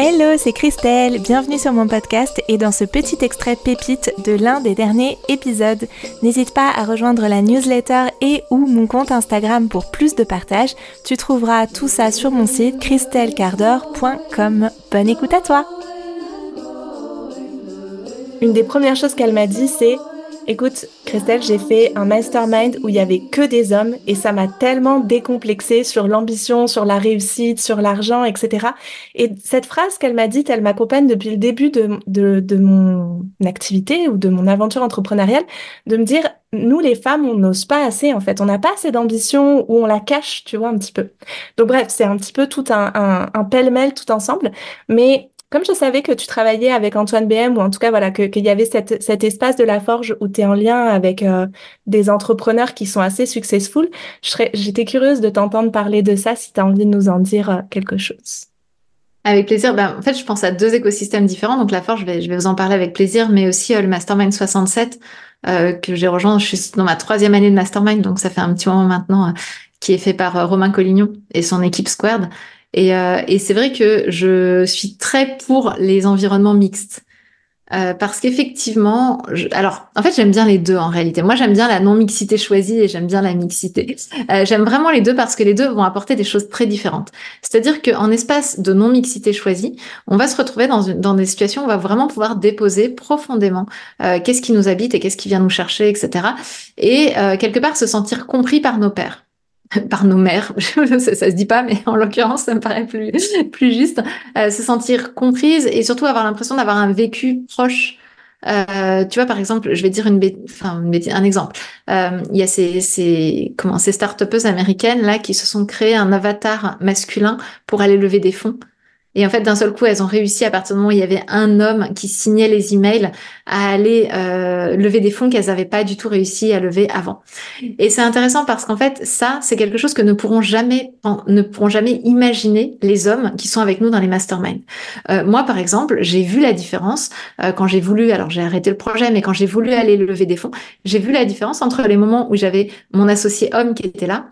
Hello, c'est Christelle, bienvenue sur mon podcast et dans ce petit extrait pépite de l'un des derniers épisodes. N'hésite pas à rejoindre la newsletter et ou mon compte Instagram pour plus de partage. Tu trouveras tout ça sur mon site christellecardor.com. Bonne écoute à toi Une des premières choses qu'elle m'a dit c'est Écoute, Christelle, j'ai fait un mastermind où il y avait que des hommes et ça m'a tellement décomplexé sur l'ambition, sur la réussite, sur l'argent, etc. Et cette phrase qu'elle m'a dite, elle m'accompagne depuis le début de, de, de mon activité ou de mon aventure entrepreneuriale, de me dire, nous les femmes, on n'ose pas assez en fait, on n'a pas assez d'ambition ou on la cache, tu vois, un petit peu. Donc bref, c'est un petit peu tout un, un, un pêle-mêle tout ensemble, mais comme je savais que tu travaillais avec Antoine BM, ou en tout cas, voilà, qu'il y avait cette, cet espace de la forge où tu es en lien avec euh, des entrepreneurs qui sont assez successful, j'étais curieuse de t'entendre parler de ça si tu as envie de nous en dire euh, quelque chose. Avec plaisir. Ben, en fait, je pense à deux écosystèmes différents. Donc, la forge, je vais, vous en parler avec plaisir, mais aussi euh, le Mastermind 67 que j'ai rejoint. Je suis dans ma troisième année de Mastermind, donc ça fait un petit moment maintenant, qui est fait par Romain Collignon et son équipe Squared. Et, euh, et c'est vrai que je suis très pour les environnements mixtes. Euh, parce qu'effectivement, alors en fait j'aime bien les deux en réalité. Moi j'aime bien la non-mixité choisie et j'aime bien la mixité. Euh, j'aime vraiment les deux parce que les deux vont apporter des choses très différentes. C'est-à-dire qu'en espace de non-mixité choisie, on va se retrouver dans, une, dans des situations où on va vraiment pouvoir déposer profondément euh, qu'est-ce qui nous habite et qu'est-ce qui vient nous chercher, etc. Et euh, quelque part se sentir compris par nos pairs. par nos mères, ça, se dit pas, mais en l'occurrence, ça me paraît plus, plus juste, euh, se sentir comprise et surtout avoir l'impression d'avoir un vécu proche. Euh, tu vois, par exemple, je vais dire une, un exemple. Euh, il y a ces, ces, comment, ces start américaines là qui se sont créées un avatar masculin pour aller lever des fonds. Et en fait, d'un seul coup, elles ont réussi à partir du moment où il y avait un homme qui signait les emails à aller euh, lever des fonds qu'elles n'avaient pas du tout réussi à lever avant. Et c'est intéressant parce qu'en fait, ça, c'est quelque chose que ne pourront jamais, ne pourront jamais imaginer les hommes qui sont avec nous dans les masterminds. Euh, moi, par exemple, j'ai vu la différence euh, quand j'ai voulu, alors j'ai arrêté le projet, mais quand j'ai voulu aller lever des fonds, j'ai vu la différence entre les moments où j'avais mon associé homme qui était là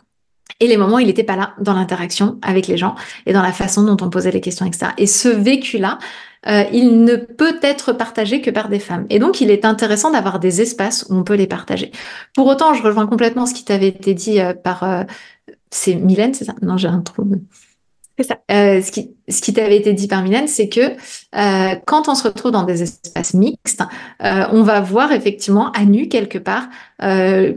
et les moments où il n'était pas là dans l'interaction avec les gens et dans la façon dont on posait les questions, etc. Et ce vécu-là, euh, il ne peut être partagé que par des femmes. Et donc, il est intéressant d'avoir des espaces où on peut les partager. Pour autant, je rejoins complètement ce qui t'avait été dit euh, par... Euh, c'est Mylène, c'est ça? Non, j'ai un trou. C'est ça. Euh, ce qui, ce qui t'avait été dit par Mylène, c'est que euh, quand on se retrouve dans des espaces mixtes, euh, on va voir effectivement à nu quelque part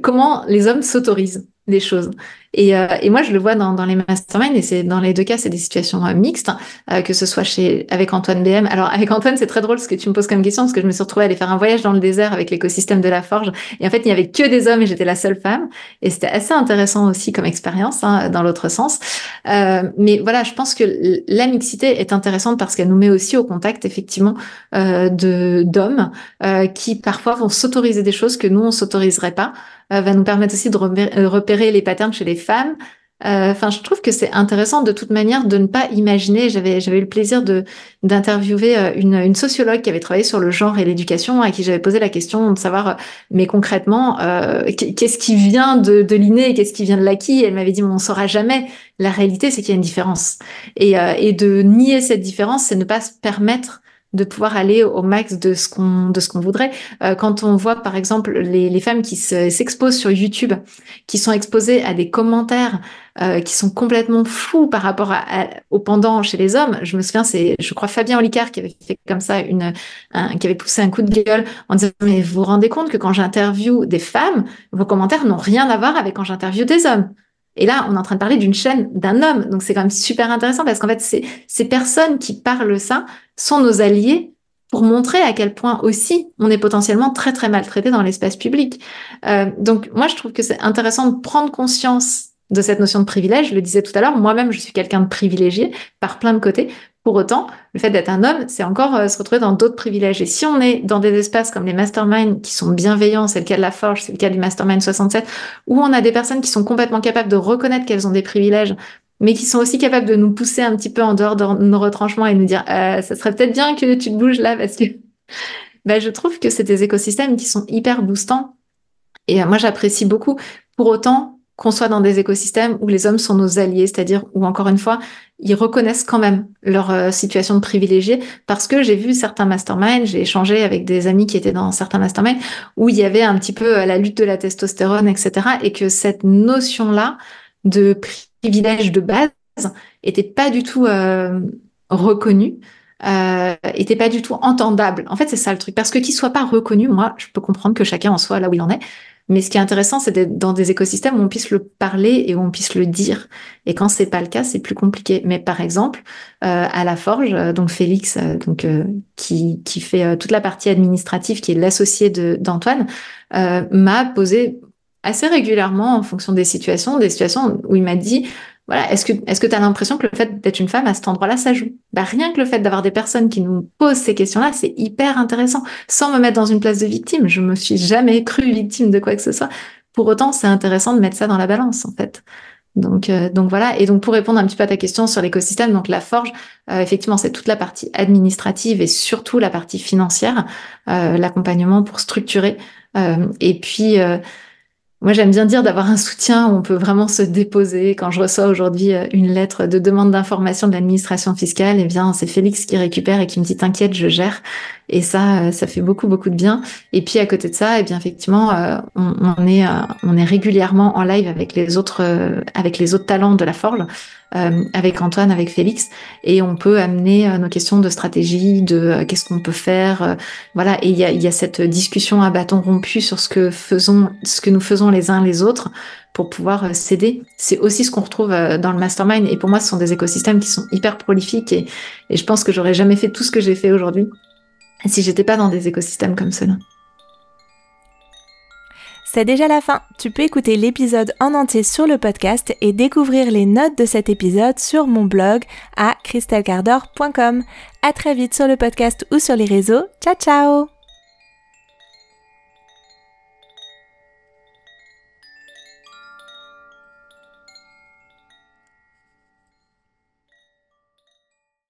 comment les hommes s'autorisent des choses. Et, euh, et, moi, je le vois dans, les masterminds, et c'est dans les deux cas, c'est des situations euh, mixtes, euh, que ce soit chez avec Antoine BM. Alors avec Antoine, c'est très drôle ce que tu me poses comme question, parce que je me suis retrouvée à aller faire un voyage dans le désert avec l'écosystème de la forge, et en fait, il n'y avait que des hommes et j'étais la seule femme, et c'était assez intéressant aussi comme expérience, hein, dans l'autre sens. mais voilà, je pense que la mixité est intéressante parce qu'elle nous met aussi au contact, effectivement, de d'hommes qui parfois vont s'autoriser des choses que nous on s'autoriserait pas. Va nous permettre aussi de euh, les patterns chez les femmes. Euh, enfin, je trouve que c'est intéressant de toute manière de ne pas imaginer. J'avais j'avais eu le plaisir de d'interviewer une, une, sociologue qui avait travaillé sur le genre et l'éducation, à qui j'avais posé la question de savoir, mais concrètement, qu'est-ce qui vient de, de l'inné et qu'est-ce qui vient de l'acquis? Elle m'avait dit, mais on saura jamais. La réalité, c'est qu'il y a une différence. Et, et de nier cette différence, c'est ne pas se permettre de pouvoir aller au max de ce qu'on de ce qu'on voudrait. Euh, quand on voit par exemple les, les femmes qui s'exposent sur YouTube, qui sont exposées à des commentaires euh, qui sont complètement fous par rapport au pendant chez les hommes. Je me souviens, c'est je crois Fabien Olicard qui avait fait comme ça une qui avait poussé un coup de gueule en disant mais vous vous rendez compte que quand j'interviewe des femmes, vos commentaires n'ont rien à voir avec quand j'interviewe des hommes. Et là, on est en train de parler d'une chaîne d'un homme. Donc, c'est quand même super intéressant parce qu'en fait, ces personnes qui parlent ça sont nos alliés pour montrer à quel point aussi on est potentiellement très, très maltraité dans l'espace public. Euh, donc, moi, je trouve que c'est intéressant de prendre conscience de cette notion de privilège. Je le disais tout à l'heure, moi-même, je suis quelqu'un de privilégié par plein de côtés. Pour autant, le fait d'être un homme, c'est encore euh, se retrouver dans d'autres privilèges. Et si on est dans des espaces comme les masterminds qui sont bienveillants, c'est le cas de la Forge, c'est le cas du Mastermind 67, où on a des personnes qui sont complètement capables de reconnaître qu'elles ont des privilèges, mais qui sont aussi capables de nous pousser un petit peu en dehors de nos retranchements et nous dire euh, ça serait peut-être bien que tu te bouges là parce que ben, je trouve que c'est des écosystèmes qui sont hyper boostants. Et euh, moi, j'apprécie beaucoup. Pour autant, qu'on soit dans des écosystèmes où les hommes sont nos alliés, c'est-à-dire où encore une fois, ils reconnaissent quand même leur euh, situation de privilégié parce que j'ai vu certains masterminds, j'ai échangé avec des amis qui étaient dans certains masterminds où il y avait un petit peu euh, la lutte de la testostérone, etc. et que cette notion-là de privilège de base était pas du tout euh, reconnue euh, était pas du tout entendable. En fait, c'est ça le truc. Parce que qu'il soit pas reconnu, moi, je peux comprendre que chacun en soit là où il en est. Mais ce qui est intéressant, c'est d'être dans des écosystèmes où on puisse le parler et où on puisse le dire. Et quand c'est pas le cas, c'est plus compliqué. Mais par exemple, euh, à la Forge, euh, donc Félix, euh, donc qui, qui fait toute la partie administrative, qui est l'associé d'Antoine, m'a posé assez régulièrement en fonction des situations, des situations où il m'a dit voilà, est-ce que est-ce que tu as l'impression que le fait d'être une femme à cet endroit-là, ça joue? Bah, Rien que le fait d'avoir des personnes qui nous posent ces questions-là, c'est hyper intéressant. Sans me mettre dans une place de victime, je me suis jamais cru victime de quoi que ce soit. Pour autant, c'est intéressant de mettre ça dans la balance, en fait. Donc, euh, donc voilà. Et donc pour répondre un petit peu à ta question sur l'écosystème, donc la forge, euh, effectivement, c'est toute la partie administrative et surtout la partie financière, euh, l'accompagnement pour structurer. et puis moi, j'aime bien dire d'avoir un soutien où on peut vraiment se déposer. Quand je reçois aujourd'hui euh, une lettre de demande d'information de l'administration fiscale, eh bien, c'est Félix qui récupère et qui me dit t'inquiète, je gère. Et ça, euh, ça fait beaucoup, beaucoup de bien. Et puis à côté de ça, eh bien, effectivement, euh, on, est, on est régulièrement en live avec les autres, avec les autres talents de la Forge. Euh, avec Antoine, avec Félix, et on peut amener euh, nos questions de stratégie, de euh, qu'est-ce qu'on peut faire, voilà. Et il y a, y a, cette discussion à bâton rompu sur ce que faisons, ce que nous faisons les uns les autres pour pouvoir s'aider. C'est aussi ce qu'on retrouve dans le mastermind. Et pour moi, ce sont des écosystèmes qui sont hyper prolifiques et, et je pense que j'aurais jamais fait tout ce que j'ai fait aujourd'hui si j'étais pas dans des écosystèmes comme ceux-là. C'est déjà la fin. Tu peux écouter l'épisode en entier sur le podcast et découvrir les notes de cet épisode sur mon blog à christelcardor.com. À très vite sur le podcast ou sur les réseaux. Ciao ciao